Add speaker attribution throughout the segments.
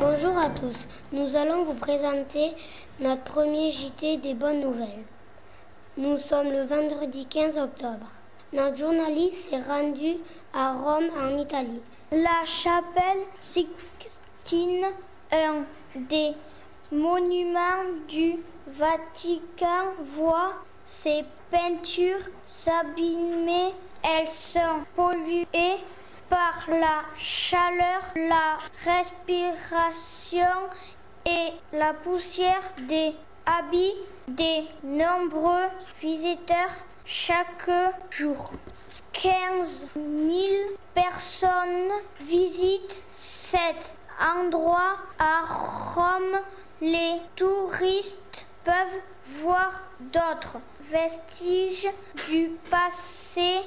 Speaker 1: Bonjour à tous. Nous allons vous présenter notre premier JT des bonnes nouvelles. Nous sommes le vendredi 15 octobre. Notre journaliste s'est rendu à Rome en Italie.
Speaker 2: La chapelle Sixtine, un des monuments du Vatican, voit ses peintures s'abîmer. Elles sont polluées par la chaleur, la respiration et la poussière des habits des nombreux visiteurs chaque jour. 15 000 personnes visitent cet endroit à Rome. Les touristes peuvent voir d'autres vestiges du passé,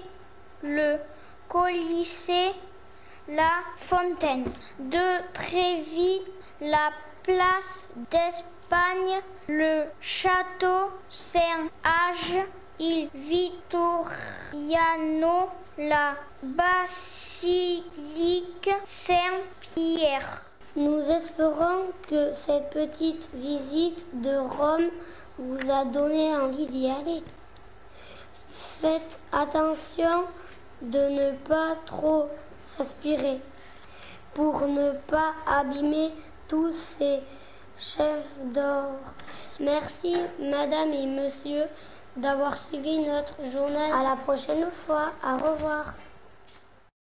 Speaker 2: Colisée, la fontaine de Trévis, la place d'Espagne, le château Saint-Age, il Vittoriano, la basilique Saint-Pierre.
Speaker 1: Nous espérons que cette petite visite de Rome vous a donné envie d'y aller. Faites attention de ne pas trop respirer pour ne pas abîmer tous ces chefs d'or. Merci, madame et monsieur, d'avoir suivi notre journal. À la prochaine fois. Au revoir.